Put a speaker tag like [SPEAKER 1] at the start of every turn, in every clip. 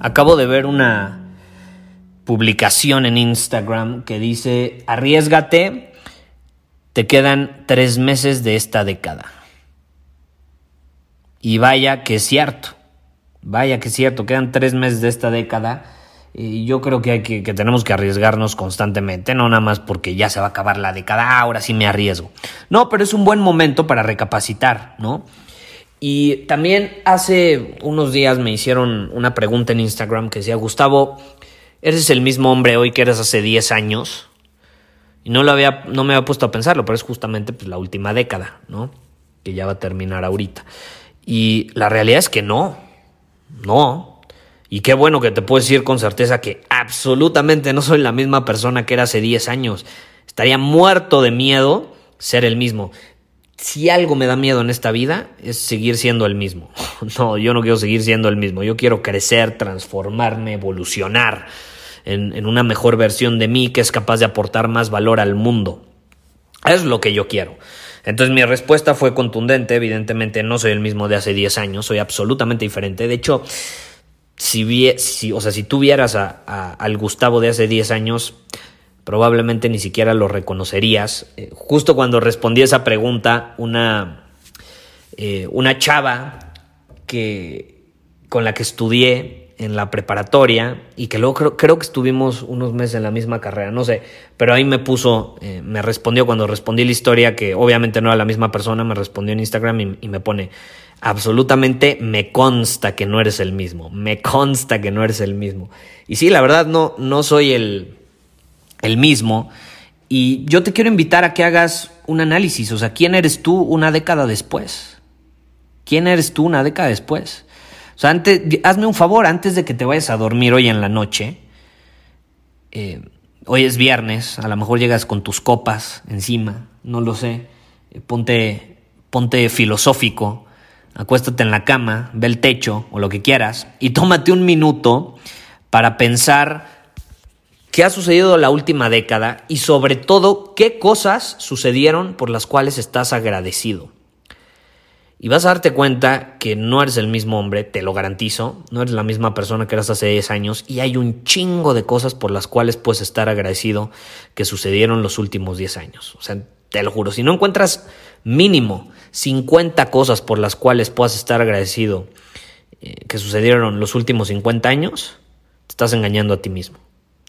[SPEAKER 1] Acabo de ver una publicación en Instagram que dice, arriesgate, te quedan tres meses de esta década. Y vaya que es cierto, vaya que es cierto, quedan tres meses de esta década. Y yo creo que, hay que, tenemos que arriesgarnos constantemente, no nada más porque ya se va a acabar la década, ah, ahora sí me arriesgo. No, pero es un buen momento para recapacitar, ¿no? Y también hace unos días me hicieron una pregunta en Instagram que decía, Gustavo, ¿Eres el mismo hombre hoy que eras hace 10 años? Y no, lo había, no me había puesto a pensarlo, pero es justamente pues, la última década, ¿no? Que ya va a terminar ahorita. Y la realidad es que no, no. Y qué bueno que te puedo decir con certeza que absolutamente no soy la misma persona que era hace 10 años. Estaría muerto de miedo ser el mismo. Si algo me da miedo en esta vida es seguir siendo el mismo. No, yo no quiero seguir siendo el mismo. Yo quiero crecer, transformarme, evolucionar en, una mejor versión de mí que es capaz de aportar más valor al mundo. Es lo que yo quiero. Entonces mi respuesta fue contundente, evidentemente no soy el mismo de hace 10 años, soy absolutamente diferente. De hecho, si, o sea, si tú vieras al Gustavo de hace 10 años, probablemente ni siquiera lo reconocerías. Eh, justo cuando respondí esa pregunta, una, eh, una chava que, con la que estudié en la preparatoria y que luego creo, que estuvimos unos meses en la misma carrera, no sé, pero ahí me puso, eh, me respondió cuando respondí la historia, que obviamente no era la misma persona, me respondió en Instagram y, y, me pone, absolutamente me consta que no eres el mismo, me consta que no eres el mismo. Y sí, la verdad no, no soy el, el mismo. Y yo te quiero invitar a que hagas un análisis, o sea, ¿quién eres tú una década después? ¿Quién eres tú una década después? O sea, antes, hazme un favor, antes de que te vayas a dormir hoy en la noche, eh, hoy es viernes, a lo mejor llegas con tus copas encima, no lo sé, eh, ponte, ponte filosófico, acuéstate en la cama, ve el techo o lo que quieras y tómate un minuto para pensar qué ha sucedido la última década y sobre todo qué cosas sucedieron por las cuales estás agradecido. Y vas a darte cuenta que no eres el mismo hombre, te lo garantizo, no eres la misma persona que eras hace 10 años y hay un chingo de cosas por las cuales puedes estar agradecido que sucedieron los últimos 10 años. O sea, te lo juro, si no encuentras mínimo 50 cosas por las cuales puedas estar agradecido eh, que sucedieron los últimos 50 años, te estás engañando a ti mismo.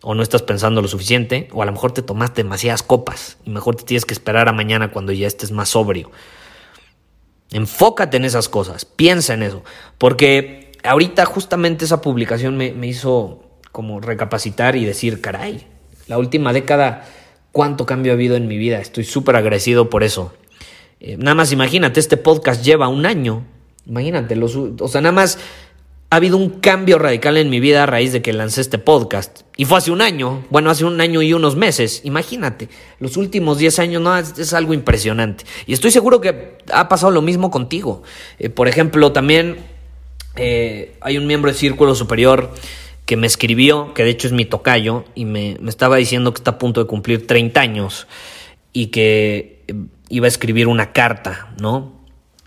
[SPEAKER 1] O no estás pensando lo suficiente, o a lo mejor te tomaste demasiadas copas y mejor te tienes que esperar a mañana cuando ya estés más sobrio. Enfócate en esas cosas, piensa en eso, porque ahorita justamente esa publicación me, hizo como recapacitar y decir, caray, la última década, cuánto cambio ha habido en mi vida, estoy súper agradecido por eso. Eh, nada más imagínate, este podcast lleva un año, imagínate, los, o sea, nada más ha habido un cambio radical en mi vida a raíz de que lancé este podcast. Y fue hace un año, bueno, hace un año y unos meses. Imagínate, los últimos 10 años, no, es, algo impresionante. Y estoy seguro que ha pasado lo mismo contigo. Eh, por ejemplo, también eh, hay un miembro del Círculo Superior que me escribió, que de hecho es mi tocayo, y me, me estaba diciendo que está a punto de cumplir 30 años y que eh, iba a escribir una carta, ¿no?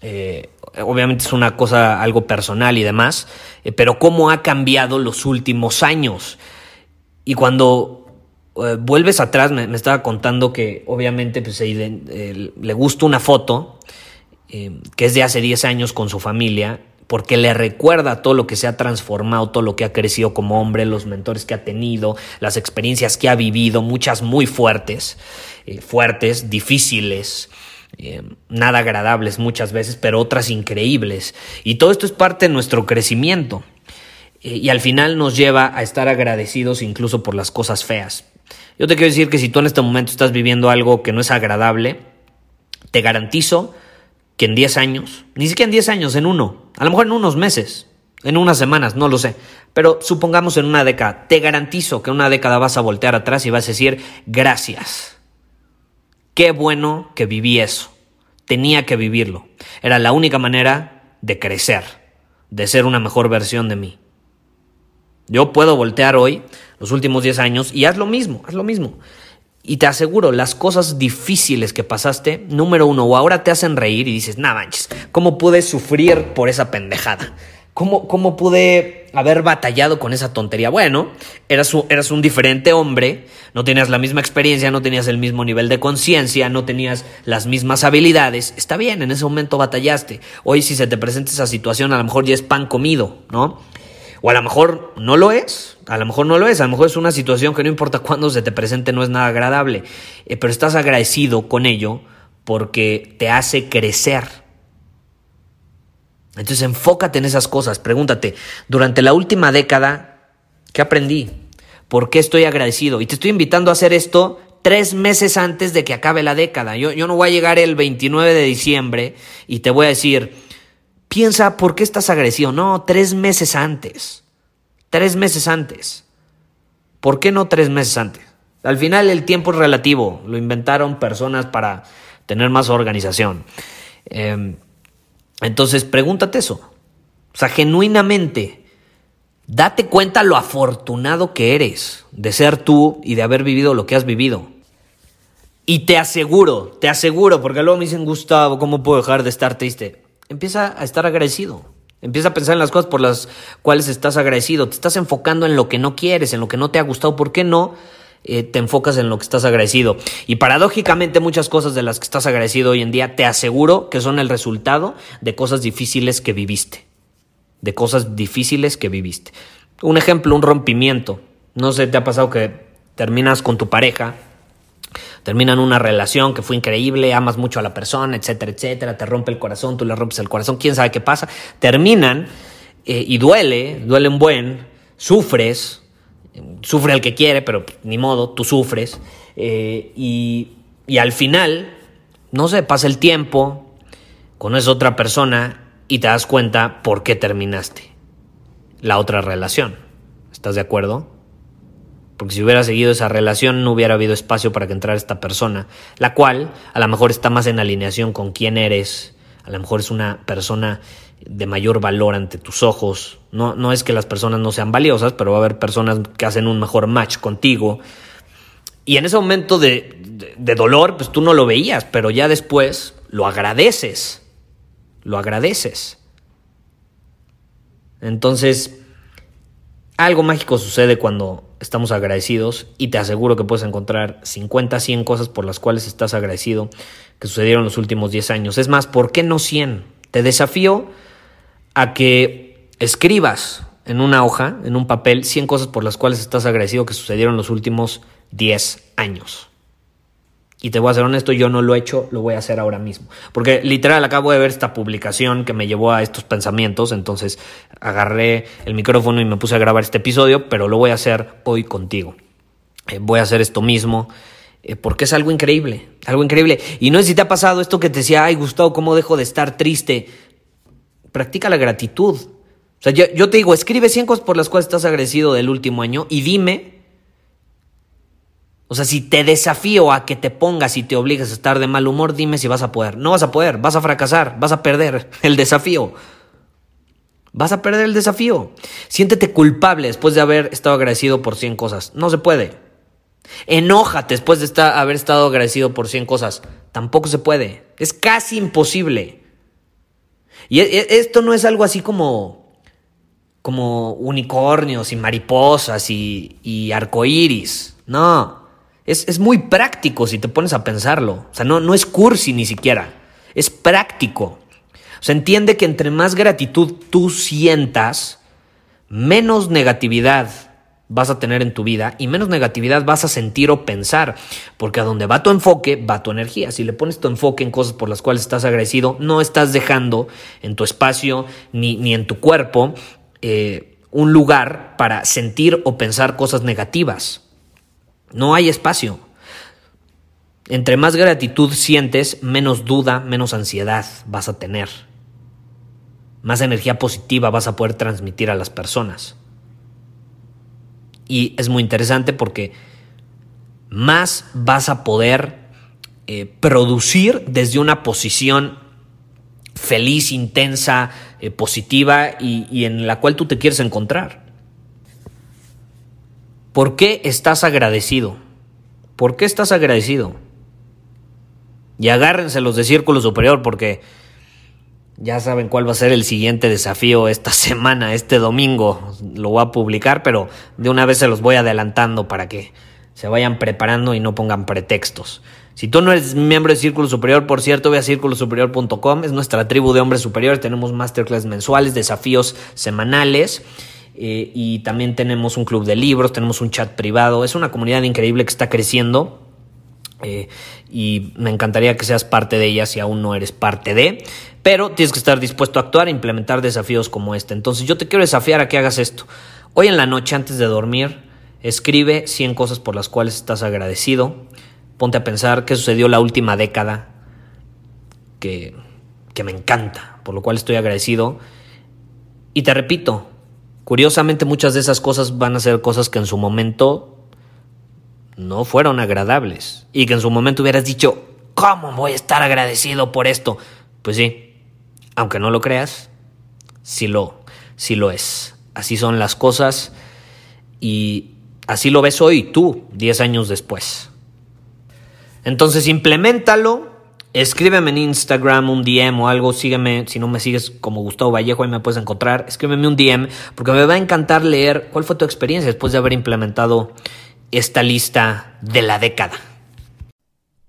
[SPEAKER 1] Eh, obviamente es una cosa algo personal y demás, eh, pero cómo ha cambiado los últimos años. Y cuando eh, vuelves atrás, me, estaba contando que obviamente pues, le gusta una foto que es de hace 10 años con su familia, porque le recuerda todo lo que se ha transformado, todo lo que ha crecido como hombre, los mentores que ha tenido, las experiencias que ha vivido, muchas muy fuertes, fuertes, difíciles, eh, nada agradables muchas veces, pero otras increíbles. Y todo esto es parte de nuestro crecimiento. Eh, y al final nos lleva a estar agradecidos incluso por las cosas feas. Yo te quiero decir que si tú en este momento estás viviendo algo que no es agradable, te garantizo que en 10 años, ni siquiera en 10 años, en uno, a lo mejor en unos meses, en unas semanas, no lo sé, pero supongamos en una década, te garantizo que en una década vas a voltear atrás y vas a decir gracias. Qué bueno que viví eso. Tenía que vivirlo. Era la única manera de crecer, de ser una mejor versión de mí. Yo puedo voltear hoy, los últimos 10 años, y haz lo mismo, haz lo mismo. Y te aseguro, las cosas difíciles que pasaste, número uno, o ahora te hacen reír y dices, nah manches, ¿cómo pude sufrir por esa pendejada? ¿Cómo, ¿Cómo pude haber batallado con esa tontería? Bueno, eras un, eras un diferente hombre, no tenías la misma experiencia, no tenías el mismo nivel de conciencia, no tenías las mismas habilidades. Está bien, en ese momento batallaste. Hoy si se te presenta esa situación, a lo mejor ya es pan comido, ¿no? O a lo mejor no lo es, a lo mejor no lo es, a lo mejor es una situación que no importa cuándo se te presente, no es nada agradable, eh, pero estás agradecido con ello porque te hace crecer. Entonces enfócate en esas cosas, pregúntate, durante la última década, ¿qué aprendí? ¿Por qué estoy agradecido? Y te estoy invitando a hacer esto tres meses antes de que acabe la década. Yo, yo no voy a llegar el 29 de diciembre y te voy a decir, piensa por qué estás agresivo. No, tres meses antes. Tres meses antes. ¿Por qué no tres meses antes? Al final el tiempo es relativo. Lo inventaron personas para tener más organización. Em, entonces, pregúntate eso. O sea, genuinamente, date cuenta lo afortunado que eres de ser tú y de haber vivido lo que has vivido. Y te aseguro, te aseguro, porque luego me dicen, Gustavo, ¿cómo puedo dejar de estar triste? empieza a estar agradecido. Empieza a pensar en las cosas por las cuales estás agradecido. Te estás enfocando en lo que no quieres, en lo que no te ha gustado. ¿Por qué no eh, te enfocas en lo que estás agradecido? Y paradójicamente muchas cosas de las que estás agradecido hoy en día te aseguro que son el resultado de cosas difíciles que viviste. De cosas difíciles que viviste. Un ejemplo, un rompimiento. No sé, te ha pasado que terminas con tu pareja terminan una relación que fue increíble, amas mucho a la persona, etcétera, etcétera, te rompe el corazón, tú le rompes el corazón, quién sabe qué pasa, terminan eh, y duele, duele un buen, sufres, sufre el que quiere, pero ni modo, tú sufres, eh, y, y al final, no sé, pasa el tiempo, conoces otra persona y te das cuenta por qué terminaste la otra relación. ¿Estás de acuerdo? Porque si hubiera seguido esa relación no hubiera habido espacio para que entrara esta persona, la cual a lo mejor está más en alineación con quién eres, a lo mejor es una persona de mayor valor ante tus ojos. No, no es que las personas no sean valiosas, pero va a haber personas que hacen un mejor match contigo. Y en ese momento de, de, de dolor, pues tú no lo veías, pero ya después lo agradeces. Lo agradeces. Entonces, algo mágico sucede cuando estamos agradecidos y te aseguro que puedes encontrar 50, 100 cosas por las cuales estás agradecido que sucedieron los últimos 10 años. Es más, ¿por qué no 100? Te desafío a que escribas en una hoja, en un papel, 100 cosas por las cuales estás agradecido que sucedieron los últimos 10 años. Y te voy a ser honesto, yo no lo he hecho, lo voy a hacer ahora mismo. Porque literal acabo de ver esta publicación que me llevó a estos pensamientos, entonces agarré el micrófono y me puse a grabar este episodio, pero lo voy a hacer hoy contigo. Eh, voy a hacer esto mismo. Eh, porque es algo increíble, algo increíble. Y no sé si te ha pasado esto que te decía, ay Gustavo, ¿cómo dejo de estar triste? Practica la gratitud. O sea, yo, yo te digo, escribe 100 cosas por las cuales estás agradecido del último año y dime o sea, si te desafío a que te pongas y te obligas a estar de mal humor, dime si vas a poder. No vas a poder, vas a fracasar, vas a perder el desafío. Vas a perder el desafío. Siéntete culpable después de haber estado agradecido por 100 cosas. No se puede. Enójate después de estar, haber estado agradecido por 100 cosas. Tampoco se puede. Es casi imposible. Y e, e, esto no es algo así como, como unicornios y mariposas y, y arcoíris. No. Es, muy práctico si te pones a pensarlo. O sea, no, no es cursi ni siquiera. Es práctico. O entiende que entre más gratitud tú sientas, menos negatividad vas a tener en tu vida y menos negatividad vas a sentir o pensar, porque a donde va tu enfoque, va tu energía. Si le pones tu enfoque en cosas por las cuales estás agradecido, no estás dejando en tu espacio ni, ni en tu cuerpo eh, un lugar para sentir o pensar cosas negativas. No hay espacio. Entre más gratitud sientes, menos duda, menos ansiedad vas a tener. Más energía positiva vas a poder transmitir a las personas. Y es muy interesante porque más vas a poder eh, producir desde una posición feliz, intensa, eh, positiva y, y en la cual tú te quieres encontrar. ¿Por qué estás agradecido? ¿Por qué estás agradecido? Y agárrense los de Círculo Superior porque ya saben cuál va a ser el siguiente desafío esta semana, este domingo. Lo voy a publicar, pero de una vez se los voy adelantando para que se vayan preparando y no pongan pretextos. Si tú no eres miembro de Círculo Superior, por cierto, ve a círculosuperior.com, es nuestra tribu de hombres superiores, tenemos masterclass mensuales, desafíos semanales eh, y también tenemos un club de libros, tenemos un chat privado, es una comunidad increíble que está creciendo. Eh, y me encantaría que seas parte de ella si aún no eres parte de, pero tienes que estar dispuesto a actuar e implementar desafíos como este. Entonces yo te quiero desafiar a que hagas esto. Hoy en la noche antes de dormir, escribe 100 cosas por las cuales estás agradecido. Ponte a pensar qué sucedió la última década que, que me encanta, por lo cual estoy agradecido. Y te repito, curiosamente muchas de esas cosas van a ser cosas que en su momento no fueron agradables y que en su momento hubieras dicho, ¿cómo voy a estar agradecido por esto? Pues sí, aunque no lo creas, sí lo, sí lo es. Así son las cosas y así lo ves hoy tú, 10 años después. Entonces implementalo, escríbeme en Instagram un DM o algo, sígueme, si no me sigues como Gustavo Vallejo, ahí me puedes encontrar, escríbeme un DM porque me va a encantar leer cuál fue tu experiencia después de haber implementado esta lista de la década.